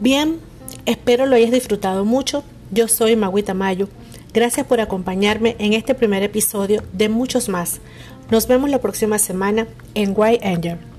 Bien, espero lo hayas disfrutado mucho. Yo soy Maguita Mayo. Gracias por acompañarme en este primer episodio de muchos más. Nos vemos la próxima semana en White Angel.